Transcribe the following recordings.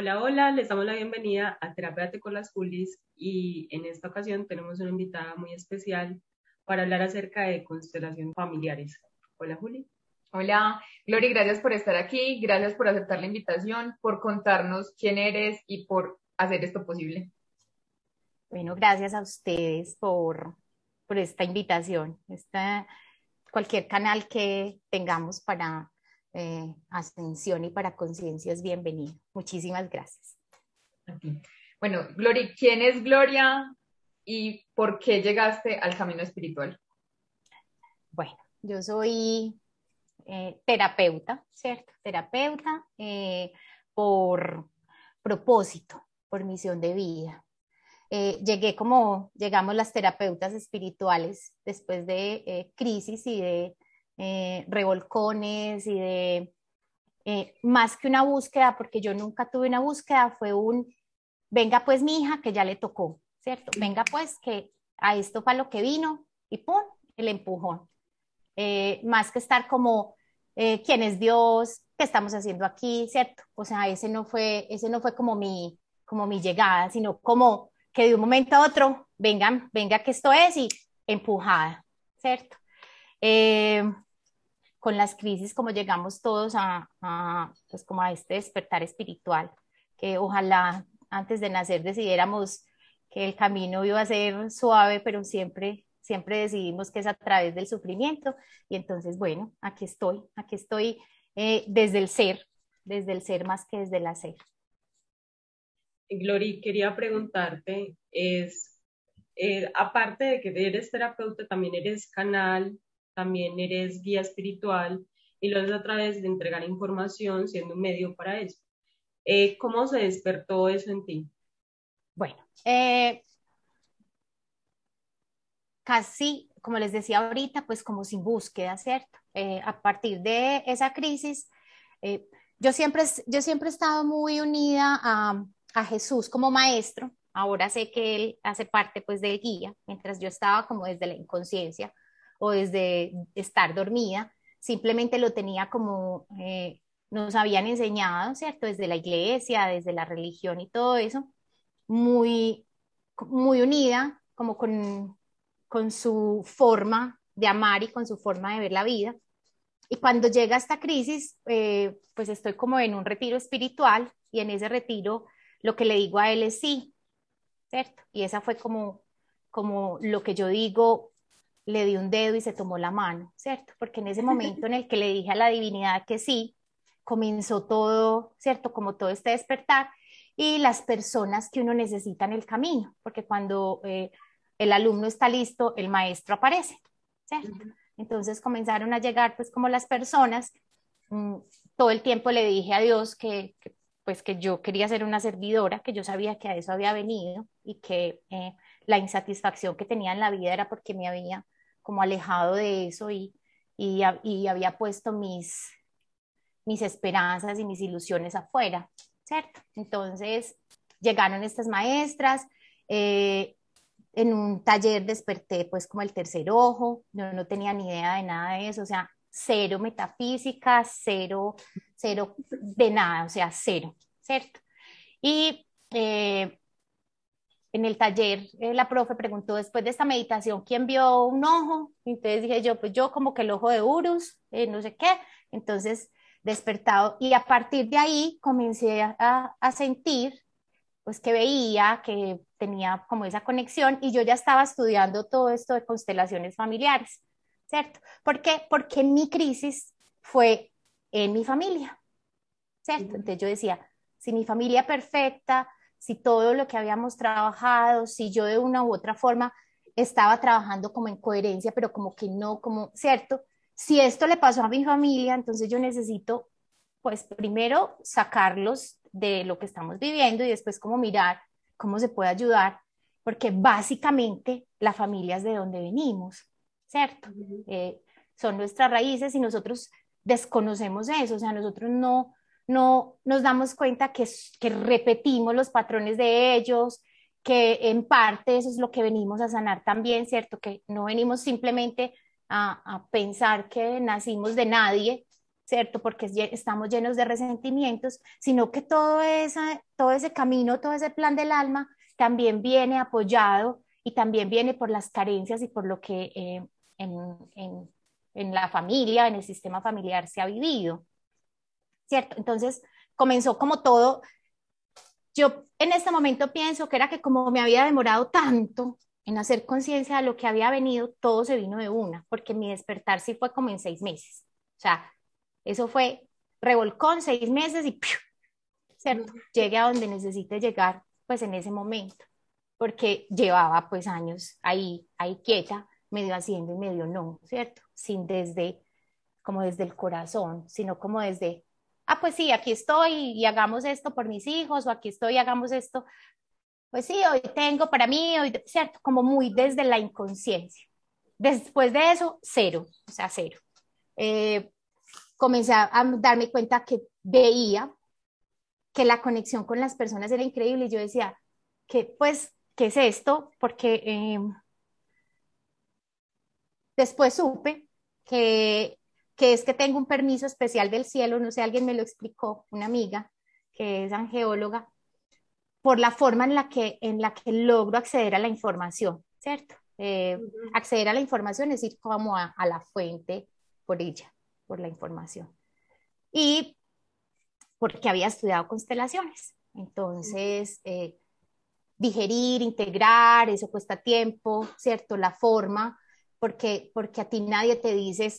Hola, hola, les damos la bienvenida a Terapéate con las Julis y en esta ocasión tenemos una invitada muy especial para hablar acerca de constelaciones familiares. Hola, Juli. Hola, Gloria, gracias por estar aquí, gracias por aceptar la invitación, por contarnos quién eres y por hacer esto posible. Bueno, gracias a ustedes por, por esta invitación, esta, cualquier canal que tengamos para eh, ascensión y para conciencia es bienvenido. Muchísimas gracias. Bueno, Gloria, ¿quién es Gloria y por qué llegaste al camino espiritual? Bueno, yo soy eh, terapeuta, ¿cierto? Terapeuta eh, por propósito, por misión de vida. llegué como llegamos las terapeutas espirituales después de crisis y de eh, revolcones y de eh, más que una búsqueda, porque yo nunca tuve una búsqueda, fue un, venga pues mi hija que ya le tocó, ¿cierto? Venga pues que a esto fue lo que vino y ¡pum! el empujón. Eh, más que estar como, ¿quién es Dios? ¿Qué estamos haciendo aquí? ¿Cierto? O sea, ese no fue, ese no fue como mi, como mi llegada, sino como que de un momento a otro, vengan, venga que esto es y empujada, ¿cierto? Con las crisis como llegamos todos a, pues como a este despertar espiritual, que ojalá antes de nacer decidiéramos que el camino iba a ser suave, pero siempre, siempre decidimos que es a través del sufrimiento. Y entonces, bueno, aquí estoy, aquí estoy eh, desde el ser, desde el ser más que desde el hacer. Glory, quería preguntarte, es, eh, aparte de que eres terapeuta, también eres canal también eres guía espiritual y lo haces a través de entregar información siendo un medio para eso. Eh, ¿Cómo se despertó eso en ti? Bueno, eh, casi, como les decía ahorita, pues como sin búsqueda, ¿cierto? Eh, a partir de esa crisis, yo, siempre, yo siempre he estado muy unida a, a Jesús como maestro. Ahora sé que él hace parte pues del guía, mientras yo estaba como desde la inconsciencia o desde estar dormida, simplemente lo tenía como eh, nos habían enseñado, ¿cierto? Desde la iglesia, desde la religión y todo eso, muy, muy unida, como con, con su forma de amar y con su forma de ver la vida. Y cuando llega esta crisis, eh, pues estoy como en un retiro espiritual y en ese retiro lo que le digo a él es sí, ¿cierto? Y esa fue como, como lo que yo digo, le di un dedo y se tomó la mano, ¿cierto? Porque en ese momento en el que le dije a la divinidad que sí, comenzó todo, ¿cierto? Como todo este despertar y las personas que uno necesita en el camino, porque cuando eh, el alumno está listo, el maestro aparece, ¿cierto? Entonces comenzaron a llegar pues como las personas, mm, todo el tiempo le dije a Dios que, pues que yo quería ser una servidora, que yo sabía que a eso había venido y que eh, la insatisfacción que tenía en la vida era porque me había como alejado de eso y, y, había puesto mis, mis esperanzas y mis ilusiones afuera, ¿cierto? Entonces llegaron estas maestras, eh, en un taller desperté pues como el tercer ojo, yo no tenía ni idea de nada de eso, o sea, cero metafísica, cero, cero de nada, o sea, cero, ¿cierto? Y eh, en el taller eh, la profe preguntó después de esta meditación, ¿quién vio un ojo? Entonces dije yo, pues yo como que el ojo de Urus, eh, no sé qué. Entonces despertado y a partir de ahí comencé a, a, sentir pues que veía que tenía como esa conexión y yo ya estaba estudiando todo esto de constelaciones familiares, ¿cierto? ¿Por qué? Porque mi crisis fue en mi familia, ¿cierto? Entonces yo decía, si mi familia perfecta, si todo lo que habíamos trabajado, si yo de una u otra forma estaba trabajando como en coherencia, pero como que no, como, ¿cierto? Si esto le pasó a mi familia, entonces yo necesito, pues primero sacarlos de lo que estamos viviendo y después como mirar cómo se puede ayudar, porque básicamente la familia es de donde venimos, ¿cierto? Eh, son nuestras raíces y nosotros desconocemos eso, o sea, nosotros no, no nos damos cuenta que, que repetimos los patrones de ellos, que en parte eso es lo que venimos a sanar también, ¿cierto? Que no venimos simplemente a, pensar que nacimos de nadie, ¿cierto? Porque estamos llenos de resentimientos, sino que todo, esa, todo ese camino, todo ese plan del alma también viene apoyado y también viene por las carencias y por lo que eh, en, en, en, la familia, en el sistema familiar se ha vivido, ¿cierto? Entonces comenzó como todo. Yo en este momento pienso que era que como me había demorado tanto en hacer conciencia de lo que había venido, todo se vino de una, porque mi despertar sí fue como en seis meses. O sea, eso fue revolcón, seis meses y ¿cierto? Llegué a donde necesite llegar, pues en ese momento, porque llevaba pues años ahí, ahí quieta, medio haciendo y medio no, ¿cierto? Sin desde, como desde el corazón, sino como desde, ah, pues sí, aquí estoy y hagamos esto por mis hijos, o aquí estoy y hagamos esto, pues sí, hoy tengo para mí, hoy, ¿cierto? Como muy desde la inconsciencia. Después de eso, cero, o sea, cero. Eh, comencé a, darme cuenta que veía que la conexión con las personas era increíble y yo decía, que pues, ¿qué es esto? Porque em, después supe que, que es que tengo un permiso especial del cielo, no sé, alguien me lo explicó, una amiga que es angeóloga, por la forma en la que, en la que logro acceder a la información, ¿cierto? Eh, acceder a la información es ir como a, a la fuente por ella por la información. Y porque había estudiado constelaciones. Entonces, eh, digerir, integrar, eso cuesta tiempo, ¿cierto? La forma, porque, porque a ti nadie te dice,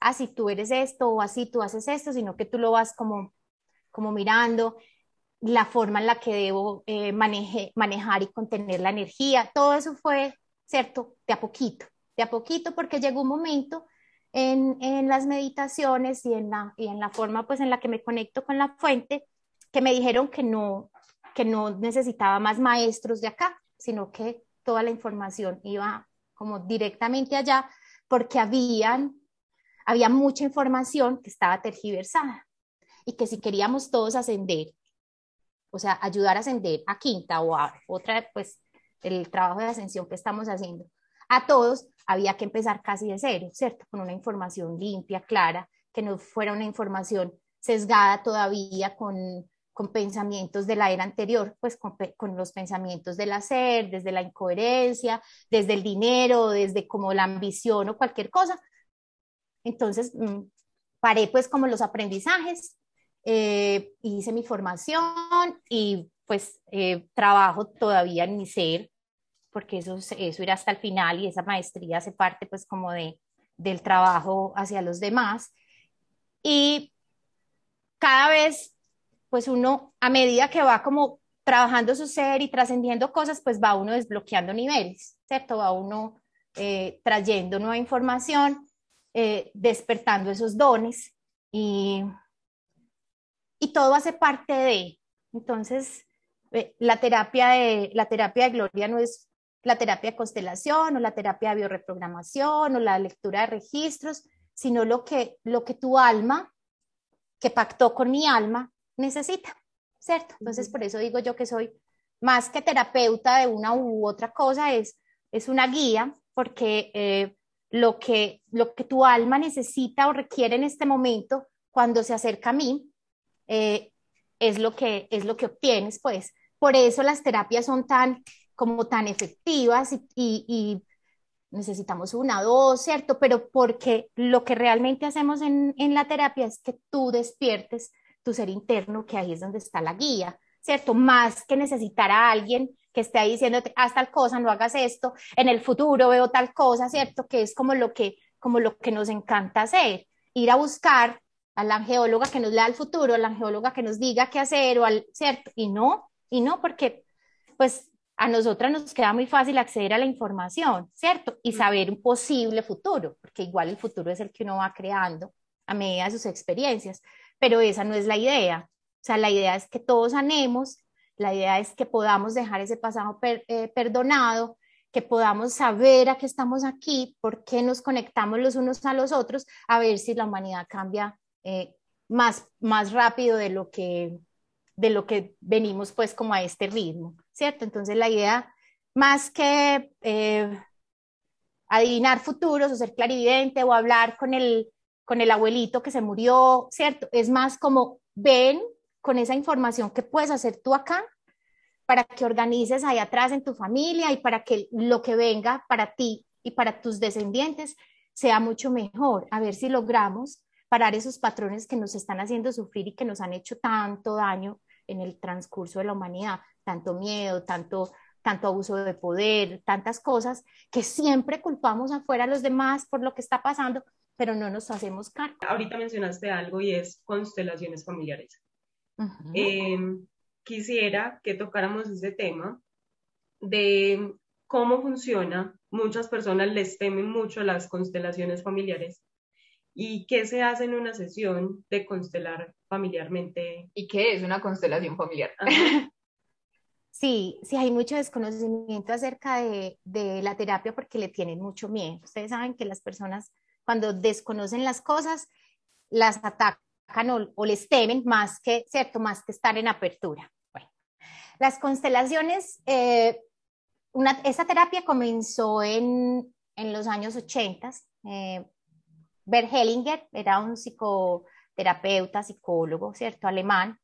ah, si tú eres esto o así tú haces esto, sino que tú lo vas como, como mirando, la forma en la que debo eh, manejar y contener la energía, todo eso fue, ¿cierto? De a poquito, de a poquito, porque llegó un momento en, las meditaciones y en, la, y en la forma pues en la que me conecto con la fuente, que me dijeron que no, que no necesitaba más maestros de acá, sino que toda la información iba como directamente allá, porque habían, había mucha información que estaba tergiversada y que si queríamos todos ascender, o sea, ayudar a ascender a quinta o a otra, pues el trabajo de ascensión que estamos haciendo, a todos, había que empezar casi de cero, ¿cierto? Con una información limpia, clara, que no fuera una información sesgada todavía con, con pensamientos de la era anterior, pues con, con, los pensamientos del hacer, desde la incoherencia, desde el dinero, desde como la ambición o cualquier cosa. Entonces, mm, paré pues como los aprendizajes, eh, hice mi formación y pues eh, trabajo todavía en mi ser, porque eso, eso irá hasta el final y esa maestría hace parte pues como de, del trabajo hacia los demás. Y cada vez, pues uno, a medida que va como trabajando su ser y trascendiendo cosas, pues va uno desbloqueando niveles, ¿cierto? Va uno eh, trayendo nueva información, eh, despertando esos dones y, y todo hace parte de. Entonces, eh, la, terapia de, la terapia de Gloria no es la terapia de constelación o la terapia de bioreprogramación o la lectura de registros, sino lo que, lo que tu alma, que pactó con mi alma, necesita, ¿cierto? Entonces, por eso digo yo que soy más que terapeuta de una u otra cosa, es, es una guía, porque eh, lo, que, lo que tu alma necesita o requiere en este momento, cuando se acerca a mí, eh, es, lo que, es lo que obtienes, pues. Por eso las terapias son tan como tan efectivas y, necesitamos una, dos, ¿cierto? Pero porque lo que realmente hacemos en, la terapia es que tú despiertes tu ser interno, que ahí es donde está la guía, ¿cierto? Más que necesitar a alguien que esté ahí diciéndote, haz tal cosa, no hagas esto, en el futuro veo tal cosa, ¿cierto? Que es como lo que, como lo que nos encanta hacer, ir a buscar a la angeóloga que nos lea el futuro, a la angeóloga que nos diga qué hacer, o al, ¿cierto? Y no, y no, porque pues a nosotras nos queda muy fácil acceder a la información, ¿cierto? Y saber un posible futuro, porque igual el futuro es el que uno va creando a medida de sus experiencias, pero esa no es la idea. O sea, la idea es que todos sanemos, la idea es que podamos dejar ese pasado eh, perdonado, que podamos saber a qué estamos aquí, por qué nos conectamos los unos a los otros, a ver si la humanidad cambia eh, más, más rápido de lo que de lo que venimos pues como a este ritmo, ¿cierto? Entonces la idea, más que eh, adivinar futuros o ser clarividente o hablar con el, con el abuelito que se murió, ¿cierto? Es más como ven con esa información que puedes hacer tú acá para que organices ahí atrás en tu familia y para que lo que venga para ti y para tus descendientes sea mucho mejor. A ver si logramos parar esos patrones que nos están haciendo sufrir y que nos han hecho tanto daño en el transcurso de la humanidad, tanto miedo, tanto tanto abuso de poder, tantas cosas que siempre culpamos afuera a los demás por lo que está pasando, pero no nos hacemos cargo. Ahorita mencionaste algo y es constelaciones familiares. Em, quisiera que tocáramos ese tema de cómo funciona. Muchas personas les temen mucho las constelaciones familiares. ¿Y qué se hace en una sesión de constelar familiarmente? ¿Y qué es una constelación familiar? Sí, sí, hay mucho desconocimiento acerca de, de, la terapia porque le tienen mucho miedo. Ustedes saben que las personas cuando desconocen las cosas, las atacan o, les temen más que, ¿cierto? Más que estar en apertura. Bueno, las constelaciones, eh, una, esta terapia comenzó en, en los años 80. Eh, Bert Hellinger era un psicoterapeuta, psicólogo, ¿cierto? Alemán.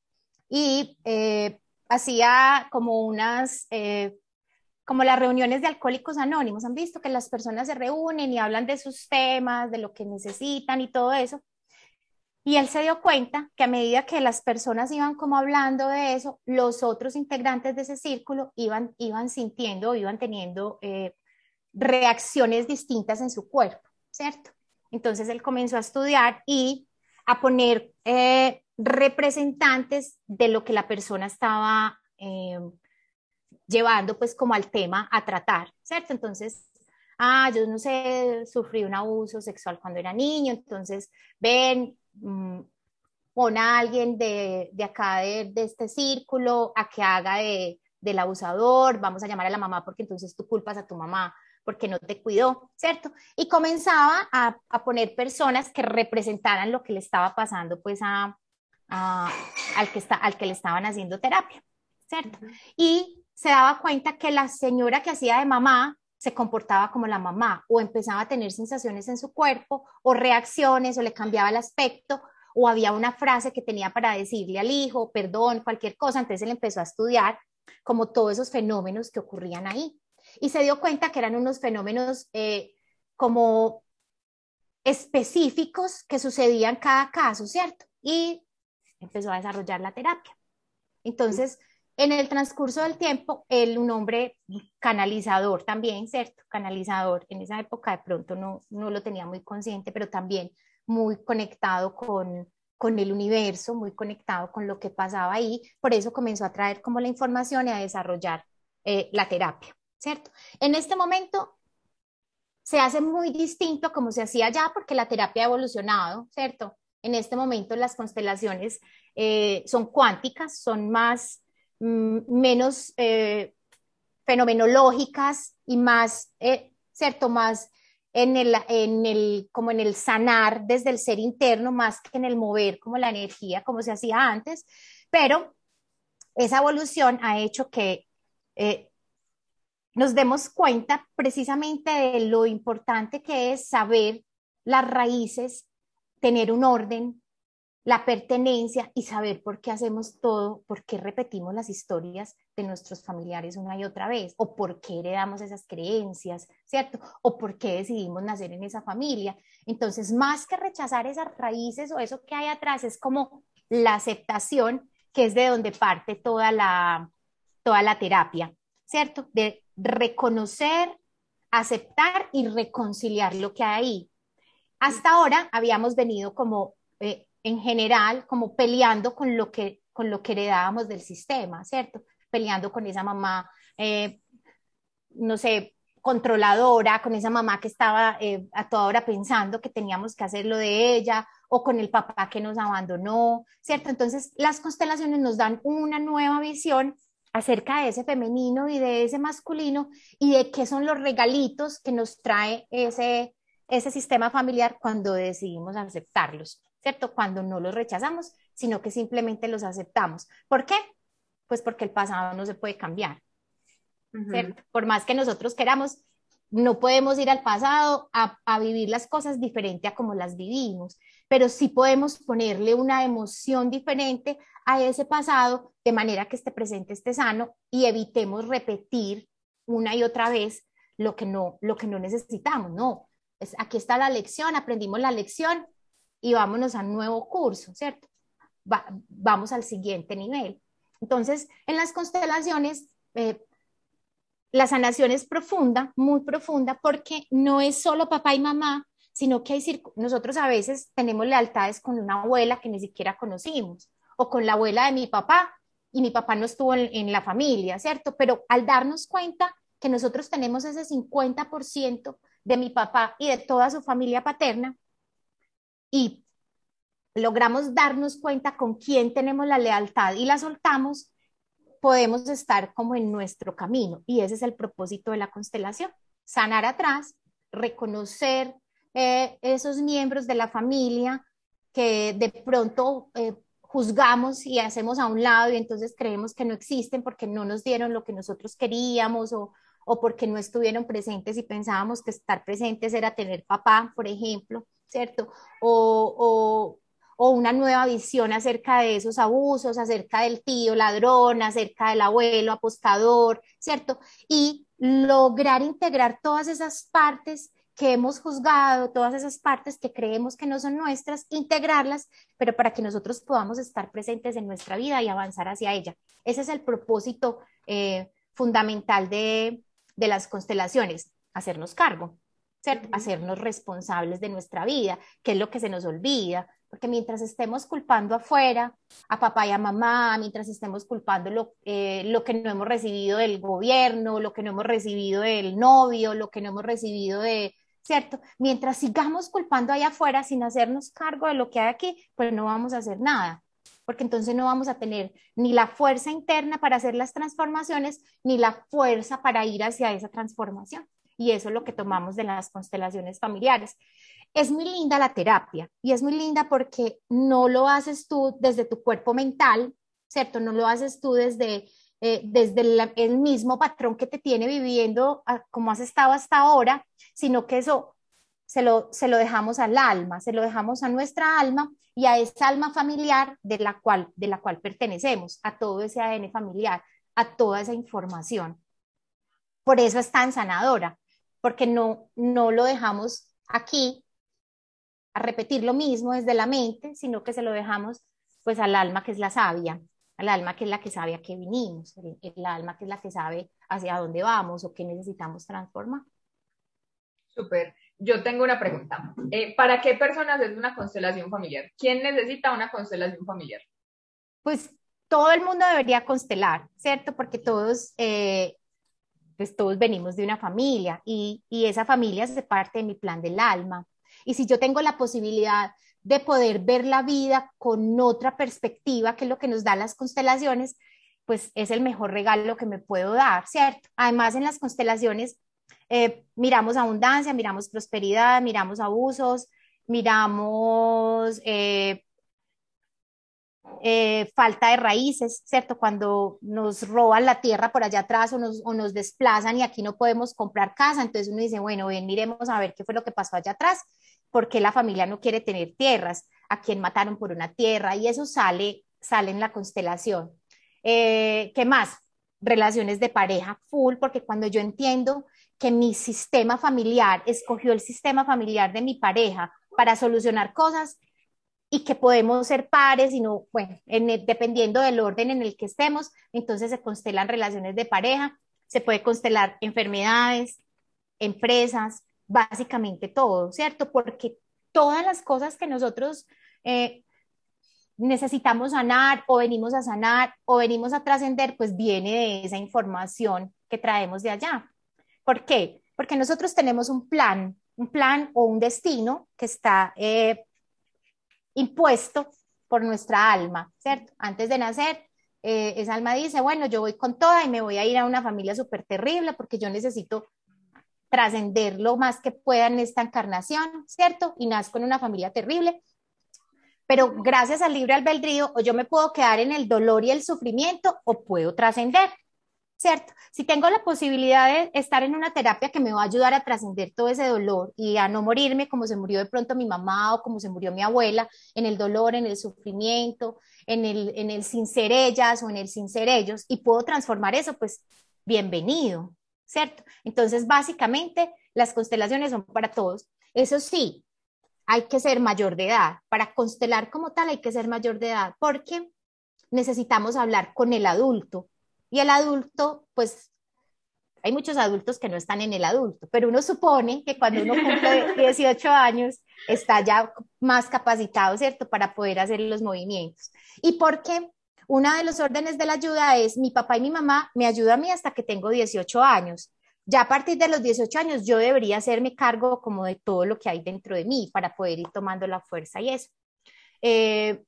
Y eh, hacía como unas eh, como las reuniones de alcohólicos anónimos, han visto que las personas se reúnen y hablan de sus temas, de lo que necesitan y todo eso. Y él se dio cuenta que a medida que las personas iban como hablando de eso, los otros integrantes de ese círculo iban, iban sintiendo, iban teniendo eh, reacciones distintas en su cuerpo, ¿cierto? Entonces él comenzó a estudiar y a poner eh, representantes de lo que la persona estaba eh, llevando pues como al tema a tratar, ¿cierto? Entonces, ah, yo no sé, sufrí un abuso sexual cuando era niño, entonces ven, mm, pon a alguien de, de acá, de, de, este círculo, a que haga de, del abusador, vamos a llamar a la mamá porque entonces tú culpas a tu mamá porque no te cuidó, ¿cierto? Y comenzaba a, a poner personas que representaran lo que le estaba pasando pues a, a, al, que está, al que le estaban haciendo terapia, ¿cierto? Y se daba cuenta que la señora que hacía de mamá se comportaba como la mamá o empezaba a tener sensaciones en su cuerpo o reacciones o le cambiaba el aspecto o había una frase que tenía para decirle al hijo, perdón, cualquier cosa. Entonces él empezó a estudiar como todos esos fenómenos que ocurrían ahí. Y se dio cuenta que eran unos fenómenos eh, como específicos que sucedían cada caso, ¿cierto? Y empezó a desarrollar la terapia. Entonces, en el transcurso del tiempo, él, un hombre canalizador también, ¿cierto? Canalizador, en esa época de pronto no, no lo tenía muy consciente, pero también muy conectado con, con el universo, muy conectado con lo que pasaba ahí. Por eso comenzó a traer como la información y a desarrollar eh, la terapia, ¿cierto? En este momento se hace muy distinto como se hacía ya porque la terapia ha evolucionado, ¿cierto? En este momento las constelaciones eh, son cuánticas, son más menos eh, fenomenológicas y más, eh, ¿cierto? Más en el, en el, como en el sanar desde el ser interno, más que en el mover como la energía, como se hacía antes, pero esa evolución ha hecho que eh, nos demos cuenta precisamente de lo importante que es saber las raíces, tener un orden, la pertenencia y saber por qué hacemos todo, por qué repetimos las historias de nuestros familiares una y otra vez, o por qué heredamos esas creencias, ¿cierto? O por qué decidimos nacer en esa familia. Entonces, más que rechazar esas raíces o eso que hay atrás, es como la aceptación, que es de donde parte toda la, toda la terapia, ¿cierto? De reconocer, aceptar y reconciliar lo que hay ahí. Hasta ahora habíamos venido como... En general como peleando con lo que, con lo que heredábamos del sistema, ¿cierto? Peleando con esa mamá, eh, no sé, controladora, con esa mamá que estaba eh, a toda hora pensando que teníamos que hacer lo de ella, o con el papá que nos abandonó, ¿cierto? Entonces, las constelaciones nos dan una nueva visión acerca de ese femenino y de ese masculino y de qué son los regalitos que nos trae ese, ese sistema familiar cuando decidimos aceptarlos. ¿Cierto? Cuando no los rechazamos, sino que simplemente los aceptamos. ¿Por qué? Pues porque el pasado no se puede cambiar, ¿cierto? Por más que nosotros queramos, no podemos ir al pasado a, a, vivir las cosas diferente a como las vivimos, pero sí podemos ponerle una emoción diferente a ese pasado de manera que este presente esté sano y evitemos repetir una y otra vez lo que no, lo que no necesitamos, no. Es, aquí está la lección, aprendimos la lección y vámonos a nuevo curso, ¿cierto? vamos al siguiente nivel. Entonces, en las constelaciones, eh, la sanación es profunda, muy profunda, porque no es solo papá y mamá, sino que hay nosotros a veces tenemos lealtades con una abuela que ni siquiera conocimos, o con la abuela de mi papá, y mi papá no estuvo en, en la familia, ¿cierto? Pero al darnos cuenta que nosotros tenemos ese 50% de mi papá y de toda su familia paterna, y logramos darnos cuenta con quién tenemos la lealtad y la soltamos, podemos estar como en nuestro camino. Y ese es el propósito de la constelación, sanar atrás, reconocer eh, esos miembros de la familia que de pronto eh, juzgamos y hacemos a un lado y entonces creemos que no existen porque no nos dieron lo que nosotros queríamos o, o porque no estuvieron presentes y pensábamos que estar presentes era tener papá, por ejemplo, ¿cierto? O, o una nueva visión acerca de esos abusos, acerca del tío ladrón, acerca del abuelo apostador, ¿cierto? Y lograr integrar todas esas partes que hemos juzgado, todas esas partes que creemos que no son nuestras, integrarlas, pero para que nosotros podamos estar presentes en nuestra vida y avanzar hacia ella. Ese es el propósito eh, fundamental de, de las constelaciones, hacernos cargo, ¿cierto? Hacernos responsables de nuestra vida, que es lo que se nos olvida, porque mientras estemos culpando afuera, a papá y a mamá, mientras estemos culpando lo, eh, lo, que no hemos recibido del gobierno, lo que no hemos recibido del novio, lo que no hemos recibido de, ¿cierto? Mientras sigamos culpando allá afuera sin hacernos cargo de lo que hay aquí, pues no vamos a hacer nada, porque entonces no vamos a tener ni la fuerza interna para hacer las transformaciones, ni la fuerza para ir hacia esa transformación. Y eso es lo que tomamos de las constelaciones familiares es muy linda la terapia y es muy linda porque no lo haces tú desde tu cuerpo mental, ¿cierto? No lo haces tú desde, eh, desde el, mismo patrón que te tiene viviendo ah, como has estado hasta ahora, sino que eso se lo, se lo dejamos al alma, se lo dejamos a nuestra alma y a esa alma familiar de la cual, de la cual pertenecemos, a todo ese ADN familiar, a toda esa información. Por eso es tan sanadora, porque no, no lo dejamos aquí a repetir lo mismo desde la mente, sino que se lo dejamos pues al alma que es la sabia, al alma que es la que sabe a qué vinimos, el, alma que es la que sabe hacia dónde vamos o qué necesitamos transformar. Súper. Yo tengo una pregunta. Eh, ¿Para qué personas es una constelación familiar? ¿Quién necesita una constelación familiar? Pues todo el mundo debería constelar, ¿cierto? Porque todos, eh, pues todos venimos de una familia y, esa familia es parte de mi plan del alma. Y si yo tengo la posibilidad de poder ver la vida con otra perspectiva, que es lo que nos dan las constelaciones, pues es el mejor regalo que me puedo dar, ¿cierto? Además, en las constelaciones eh, miramos abundancia, miramos prosperidad, miramos abusos, miramos eh, eh, falta de raíces, ¿cierto? Cuando nos roban la tierra por allá atrás o nos, o nos desplazan y aquí no podemos comprar casa, entonces uno dice, bueno, bien, miremos a ver qué fue lo que pasó allá atrás por qué la familia no quiere tener tierras, a quién mataron por una tierra, y eso sale, sale en la constelación. Eh, ¿Qué más? Relaciones de pareja full, porque cuando yo entiendo que mi sistema familiar escogió el sistema familiar de mi pareja para solucionar cosas y que podemos ser pares y no, bueno, dependiendo del orden en el que estemos, entonces se constelan relaciones de pareja, se puede constelar enfermedades, empresas, básicamente todo, ¿cierto? Porque todas las cosas que nosotros eh, necesitamos sanar o venimos a sanar o venimos a trascender, pues viene de esa información que traemos de allá. ¿Por qué? Porque nosotros tenemos un plan, un plan o un destino que está eh, impuesto por nuestra alma, ¿cierto? Antes de nacer, eh, esa alma dice, bueno, yo voy con toda y me voy a ir a una familia súper terrible porque yo necesito trascender lo más que pueda en esta encarnación, ¿cierto? Y nazco en una familia terrible. Pero gracias al libre albedrío, o yo me puedo quedar en el dolor y el sufrimiento, o puedo trascender, ¿cierto? Si tengo la posibilidad de estar en una terapia que me va a ayudar a trascender todo ese dolor y a no morirme como se murió de pronto mi mamá o como se murió mi abuela, en el dolor, en el sufrimiento, en el, en el sin ser ellas o en el sin ser ellos, y puedo transformar eso, pues bienvenido, ¿cierto? Entonces, básicamente, las constelaciones son para todos. Eso sí, hay que ser mayor de edad. Para constelar como tal hay que ser mayor de edad porque necesitamos hablar con el adulto. Y el adulto, pues, hay muchos adultos que no están en el adulto, pero uno supone que cuando uno cumple 18 años está ya más capacitado, ¿cierto?, para poder hacer los movimientos. Y porque una de los órdenes de la ayuda es mi papá y mi mamá me ayudan a mí hasta que tengo 18 años. Ya a partir de los 18 años yo debería hacerme cargo como de todo lo que hay dentro de mí para poder ir tomando la fuerza y eso. Eh,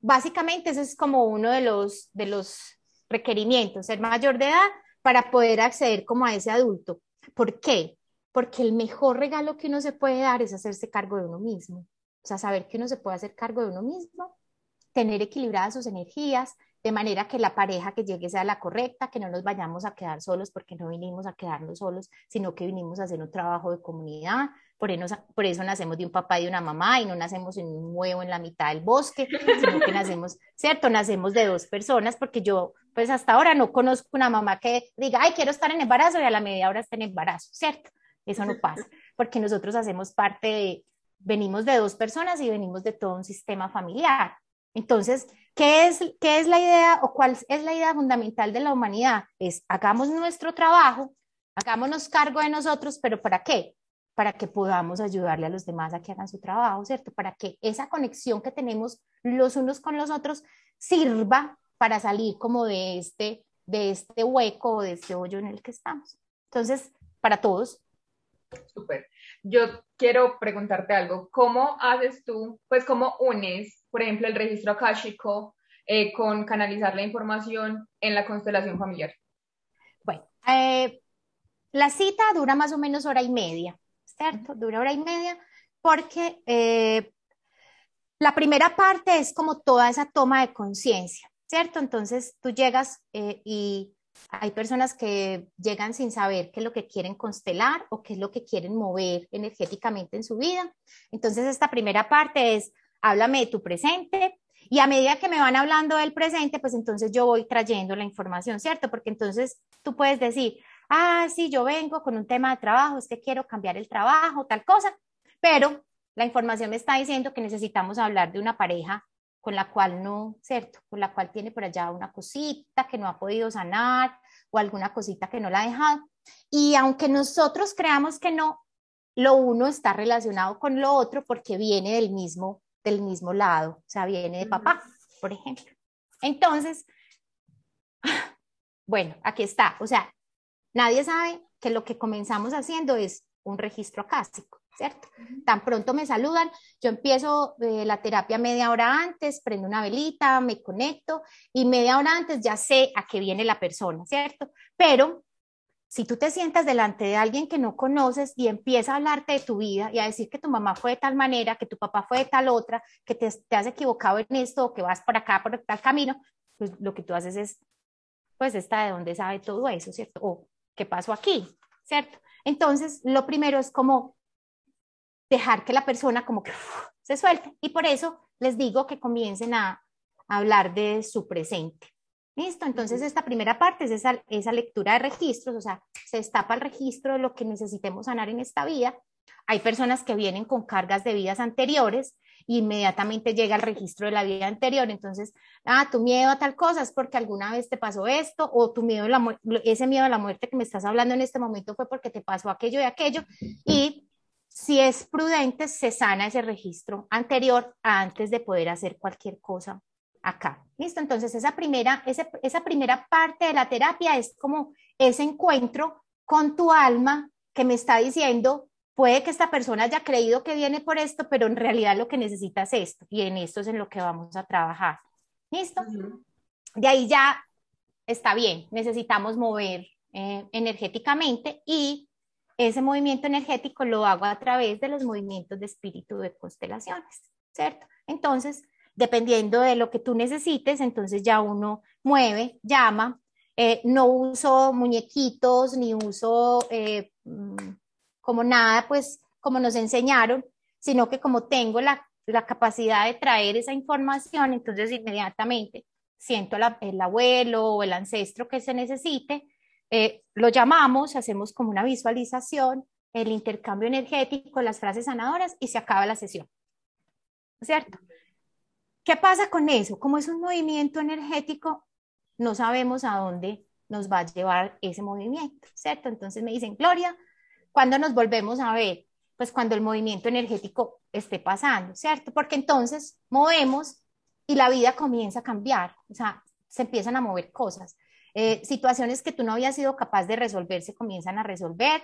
básicamente ese es como uno de los, de los requerimientos, ser mayor de edad para poder acceder como a ese adulto. ¿Por qué? Porque el mejor regalo que uno se puede dar es hacerse cargo de uno mismo. O sea, saber que uno se puede hacer cargo de uno mismo, tener equilibradas sus energías, de manera que la pareja que llegue sea la correcta, que no nos vayamos a quedar solos porque no vinimos a quedarnos solos, sino que vinimos a hacer un trabajo de comunidad. Por eso, por eso nacemos de un papá y de una mamá y no nacemos en un huevo en la mitad del bosque, sino que nacemos, ¿cierto? Nacemos de dos personas porque yo, pues hasta ahora no conozco una mamá que diga, ay, quiero estar en embarazo y a la media hora está en embarazo, ¿cierto? Eso no pasa, porque nosotros hacemos parte de, venimos de dos personas y venimos de todo un sistema familiar. Entonces, ¿qué es, ¿qué es la idea o cuál es la idea fundamental de la humanidad? Es hagamos nuestro trabajo, hagámonos cargo de nosotros, pero ¿para qué? Para que podamos ayudarle a los demás a que hagan su trabajo, ¿cierto? Para que esa conexión que tenemos los unos con los otros sirva para salir como de este, de este hueco de este hoyo en el que estamos. Entonces, para todos. Súper. Yo quiero preguntarte algo. ¿Cómo haces tú, pues cómo unes por ejemplo, el registro akáshico eh, con canalizar la información en la constelación familiar? Bueno, eh, la cita dura más o menos hora y media, ¿cierto? Dura hora y media porque eh, la primera parte es como toda esa toma de conciencia, ¿cierto? Entonces tú llegas y hay personas que llegan sin saber qué es lo que quieren constelar o qué es lo que quieren mover energéticamente en su vida. Entonces esta primera parte es háblame de tu presente. Y a medida que me van hablando del presente, pues entonces yo voy trayendo la información, ¿cierto? Porque entonces tú puedes decir, ah, sí, yo vengo con un tema de trabajo, es que quiero cambiar el trabajo, tal cosa, pero la información me está diciendo que necesitamos hablar de una pareja con la cual no, ¿cierto? Con la cual tiene por allá una cosita que no ha podido sanar o alguna cosita que no la ha dejado. Y aunque nosotros creamos que no, lo uno está relacionado con lo otro porque viene del mismo del mismo lado, o sea, viene de papá, por ejemplo. Entonces, bueno, aquí está, o sea, nadie sabe que lo que comenzamos haciendo es un registro acástico, ¿cierto? Tan pronto me saludan, yo empiezo eh, la terapia media hora antes, prendo una velita, me conecto y media hora antes ya sé a qué viene la persona, ¿cierto? Pero si tú te sientas delante de alguien que no conoces y empieza a hablarte de tu vida y a decir que tu mamá fue de tal manera, que tu papá fue de tal otra, que te, has equivocado en esto o que vas por acá, por tal camino, pues lo que tú haces es, pues está de dónde sabe todo eso, ¿cierto? O qué pasó aquí, ¿cierto? Entonces, lo primero es como dejar que la persona como que se suelte. Y por eso les digo que comiencen a hablar de su presente. Listo, entonces esta primera parte es esa, esa lectura de registros, o sea, se destapa el registro de lo que necesitemos sanar en esta vida. Hay personas que vienen con cargas de vidas anteriores e inmediatamente llega el registro de la vida anterior. Entonces, ah, tu miedo a tal cosa es porque alguna vez te pasó esto, o tu miedo a la ese miedo a la muerte que me estás hablando en este momento fue porque te pasó aquello y aquello. Y si es prudente, se sana ese registro anterior antes de poder hacer cualquier cosa acá. ¿Listo? Entonces, esa primera, esa primera parte de la terapia es como ese encuentro con tu alma que me está diciendo, puede que esta persona haya creído que viene por esto, pero en realidad lo que necesita es esto, y en esto es en lo que vamos a trabajar. ¿Listo? De ahí ya está bien, necesitamos mover eh, energéticamente y ese movimiento energético lo hago a través de los movimientos de espíritu de constelaciones, ¿cierto? Entonces, dependiendo de lo que tú necesites, entonces ya uno mueve, llama eh, no uso muñequitos, ni uso eh, mm, como nada, pues como nos enseñaron, sino que como tengo la, la capacidad de traer esa información, entonces inmediatamente siento el abuelo o el ancestro que se necesite, eh, lo llamamos, hacemos como una visualización, el intercambio energético, las frases sanadoras y se acaba la sesión. ¿Cierto? ¿Qué pasa con eso? Como es un movimiento energético, no sabemos a dónde nos va a llevar ese movimiento, ¿cierto? Entonces me dicen, Gloria, ¿cuándo nos volvemos a ver? Pues cuando el movimiento energético esté pasando, ¿cierto? Porque entonces movemos y la vida comienza a cambiar, o sea, se empiezan a mover cosas. Eh, situaciones que tú no habías sido capaz de resolver se comienzan a resolver,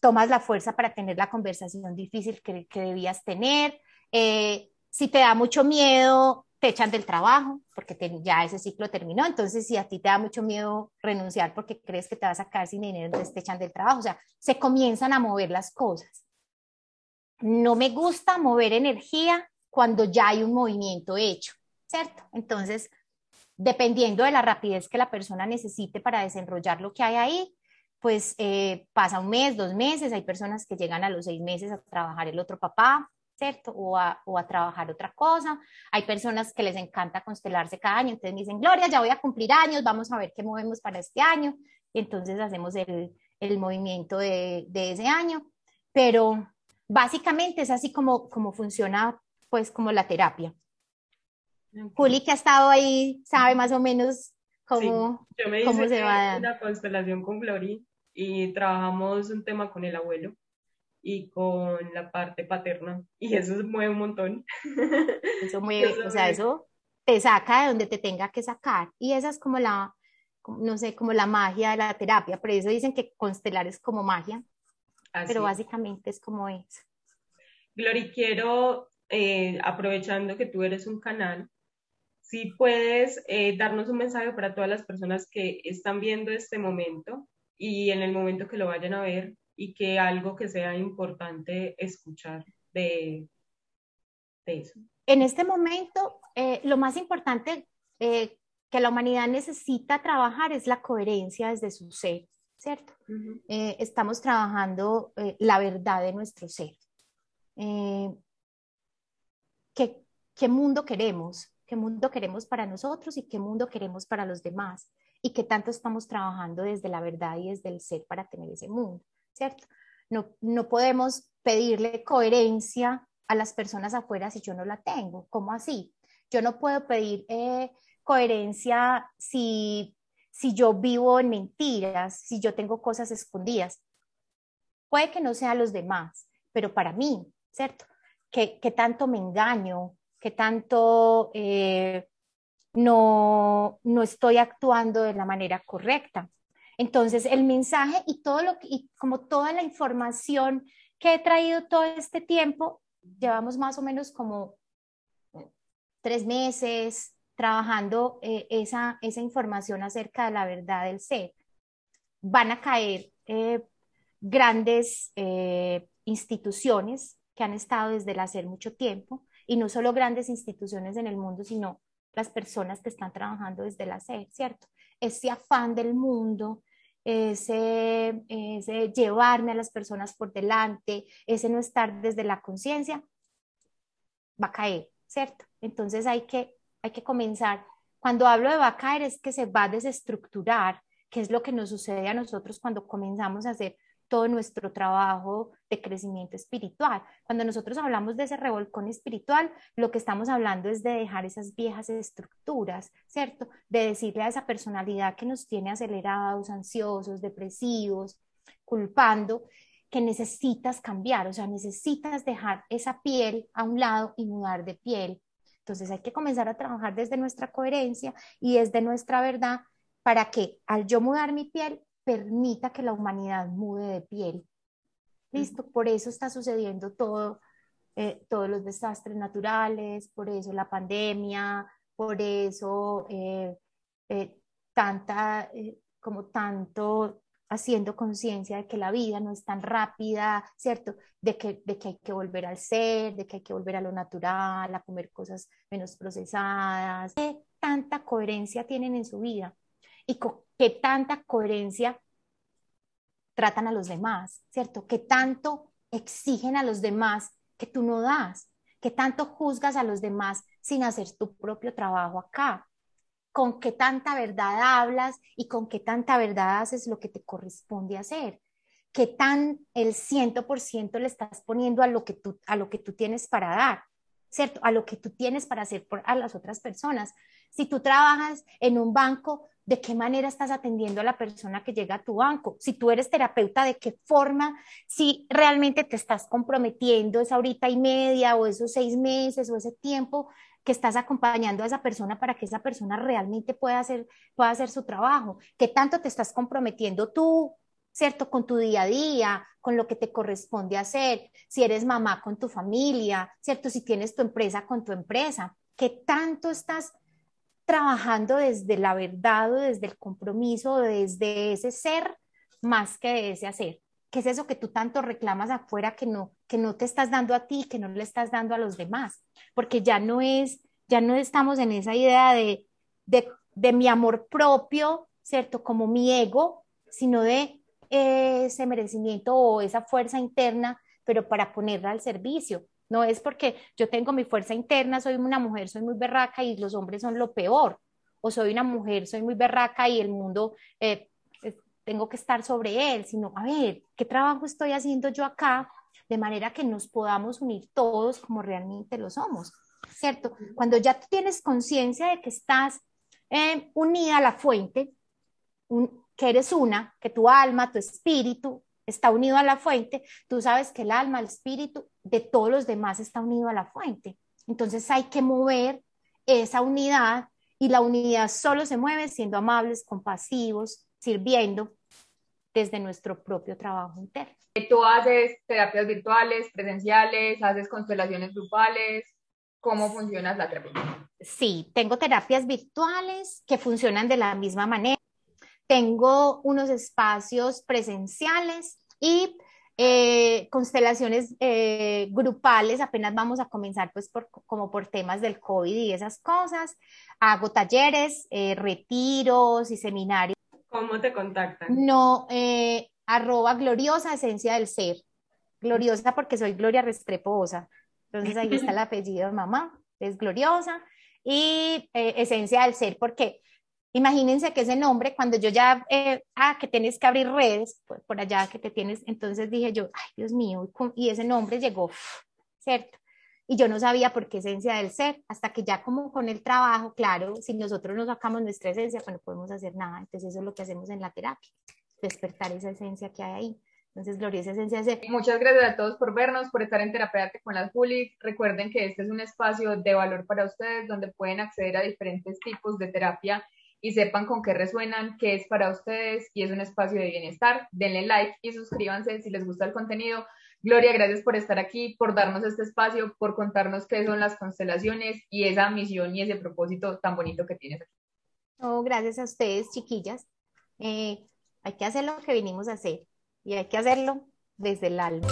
tomas la fuerza para tener la conversación difícil que, debías tener, eh, si te da mucho miedo, te echan del trabajo porque ya ese ciclo terminó. Entonces, si a ti te da mucho miedo renunciar porque crees que te vas a sacar sin dinero, entonces te echan del trabajo. O sea, se comienzan a mover las cosas. No me gusta mover energía cuando ya hay un movimiento hecho, ¿cierto? Entonces, dependiendo de la rapidez que la persona necesite para desarrollar lo que hay ahí, pues eh, pasa un mes, dos meses, hay personas que llegan a los seis meses a trabajar el otro papá, ¿cierto? O a, trabajar otra cosa. Hay personas que les encanta constelarse cada año, entonces me dicen, Gloria, ya voy a cumplir años, vamos a ver qué movemos para este año. Y entonces hacemos el, movimiento de, de, ese año. Pero básicamente es así como, como funciona, pues, como la terapia. Juli, que ha estado ahí, sabe más o menos cómo, Yo me cómo se va a una constelación con Gloria y trabajamos un tema con el abuelo y con la parte paterna. Y eso mueve un montón. Eso mueve, o sea, eso te saca de donde te tenga que sacar. Y esa es como la, no sé, como la magia de la terapia. Por eso dicen que constelar es como magia. pero básicamente es como eso. Glory, quiero, eh, aprovechando que tú eres un canal, si puedes eh, darnos un mensaje para todas las personas que están viendo este momento y en el momento que lo vayan a ver, y que algo que sea importante escuchar de, eso. En este momento, eh, lo más importante eh, que la humanidad necesita trabajar es la coherencia desde su ser, ¿cierto? Eh, estamos trabajando la verdad de nuestro ser. ¿qué, ¿Qué mundo queremos? ¿Qué mundo queremos para nosotros y qué mundo queremos para los demás? y qué tanto estamos trabajando desde la verdad y desde el ser para tener ese mundo. ¿cierto? No, no podemos pedirle coherencia a las personas afuera si yo no la tengo. ¿Cómo así? Yo no puedo pedir eh, coherencia si, si yo vivo en mentiras, si yo tengo cosas escondidas. Puede que no sea los demás, pero para mí, ¿cierto? ¿Qué, tanto me engaño? ¿Qué tanto eh, no, no estoy actuando de la manera correcta? Entonces, el mensaje y todo lo y como toda la información que he traído todo este tiempo, llevamos más o menos como tres meses trabajando eh, esa, esa información acerca de la verdad del ser. Van a caer eh, grandes instituciones que han estado desde el hacer mucho tiempo, y no solo grandes instituciones en el mundo, sino las personas que están trabajando desde el hacer, ¿cierto? Ese afán del mundo, ese, ese llevarme a las personas por delante, ese no estar desde la conciencia, va a caer, ¿cierto? Entonces hay que, hay que comenzar. Cuando hablo de va a caer es que se va a desestructurar, que es lo que nos sucede a nosotros cuando comenzamos a hacer todo nuestro trabajo de crecimiento espiritual. Cuando nosotros hablamos de ese revolcón espiritual, lo que estamos hablando es de dejar esas viejas estructuras, ¿cierto? De decirle a esa personalidad que nos tiene acelerados, ansiosos, depresivos, culpando, que necesitas cambiar, o sea, necesitas dejar esa piel a un lado y mudar de piel. Entonces hay que comenzar a trabajar desde nuestra coherencia y desde nuestra verdad para que al yo mudar mi piel permita que la humanidad mude de piel. Listo, por eso está sucediendo todo, eh, todos los desastres naturales, por eso la pandemia, por eso eh, eh, tanta, como tanto haciendo conciencia de que la vida no es tan rápida, ¿cierto? De que, de que hay que volver al ser, de que hay que volver a lo natural, a comer cosas menos procesadas. ¿Qué tanta coherencia tienen en su vida? Y qué tanta coherencia tratan a los demás, ¿cierto? ¿Qué tanto exigen a los demás que tú no das? ¿Qué tanto juzgas a los demás sin hacer tu propio trabajo acá? ¿Con qué tanta verdad hablas y con qué tanta verdad haces lo que te corresponde hacer? ¿Qué tan el 100% le estás poniendo a lo, que tú, a lo que tú tienes para dar? ¿Cierto? A lo que tú tienes para hacer por a las otras personas. Si tú trabajas en un banco, de qué manera estás atendiendo a la persona que llega a tu banco. Si tú eres terapeuta, de qué forma, si realmente te estás comprometiendo esa horita y media o esos seis meses o ese tiempo que estás acompañando a esa persona para que esa persona realmente pueda hacer, pueda hacer su trabajo. ¿Qué tanto te estás comprometiendo tú, cierto, con tu día a día, con lo que te corresponde hacer? Si eres mamá con tu familia, cierto, si tienes tu empresa con tu empresa. ¿Qué tanto estás trabajando desde la verdad o desde el compromiso, desde ese ser más que de ese hacer. ¿Qué es eso que tú tanto reclamas afuera que no, que no te estás dando a ti, que no le estás dando a los demás? Porque ya no es, ya no estamos en esa idea de, de, de mi amor propio, ¿cierto? Como mi ego, sino de ese merecimiento o esa fuerza interna, pero para ponerla al servicio. No es porque yo tengo mi fuerza interna, soy una mujer, soy muy berraca y los hombres son lo peor. O soy una mujer, soy muy berraca y el mundo, eh, tengo que estar sobre él, sino, a ver, ¿qué trabajo estoy haciendo yo acá? De manera que nos podamos unir todos como realmente lo somos, ¿cierto? Cuando ya tienes conciencia de que estás eh, unida a la fuente, que eres una, que tu alma, tu espíritu está unido a la fuente, tú sabes que el alma, el espíritu de todos los demás está unido a la fuente. Entonces hay que mover esa unidad y la unidad solo se mueve siendo amables, compasivos, sirviendo desde nuestro propio trabajo interno. Tú haces terapias virtuales, presenciales, haces constelaciones grupales. ¿Cómo funciona la terapia? Sí, tengo terapias virtuales que funcionan de la misma manera. Tengo unos espacios presenciales y eh, constelaciones eh, grupales, apenas vamos a comenzar pues por, como por temas del COVID y esas cosas. Hago talleres, eh, retiros y seminarios. ¿Cómo te contactan? No, arroba gloriosa esencia del ser. Gloriosa porque soy Gloria Restreposa. Entonces ahí está el apellido de mamá, es gloriosa. Y esencia del ser porque Imagínense que ese nombre, cuando yo ya, eh, ah, que tienes que abrir redes por, allá, que te tienes, entonces dije yo, ay, Dios mío, y ese nombre llegó, ¿cierto? Y yo no sabía por qué esencia del ser, hasta que ya como con el trabajo, claro, si nosotros no sacamos nuestra esencia, pues no podemos hacer nada. Entonces eso es lo que hacemos en la terapia, despertar esa esencia que hay ahí. Entonces, Gloria, esa esencia ser. Muchas gracias a todos por vernos, por estar en Terapia con las Juli. Recuerden que este es un espacio de valor para ustedes, donde pueden acceder a diferentes tipos de terapia y sepan con qué resuenan, qué es para ustedes y es un espacio de bienestar. Denle like y suscríbanse si les gusta el contenido. Gloria, gracias por estar aquí, por darnos este espacio, por contarnos qué son las constelaciones y esa misión y ese propósito tan bonito que tienes aquí. Oh, gracias a ustedes, chiquillas. Eh, hay que hacer lo que vinimos a hacer y hay que hacerlo desde el alma.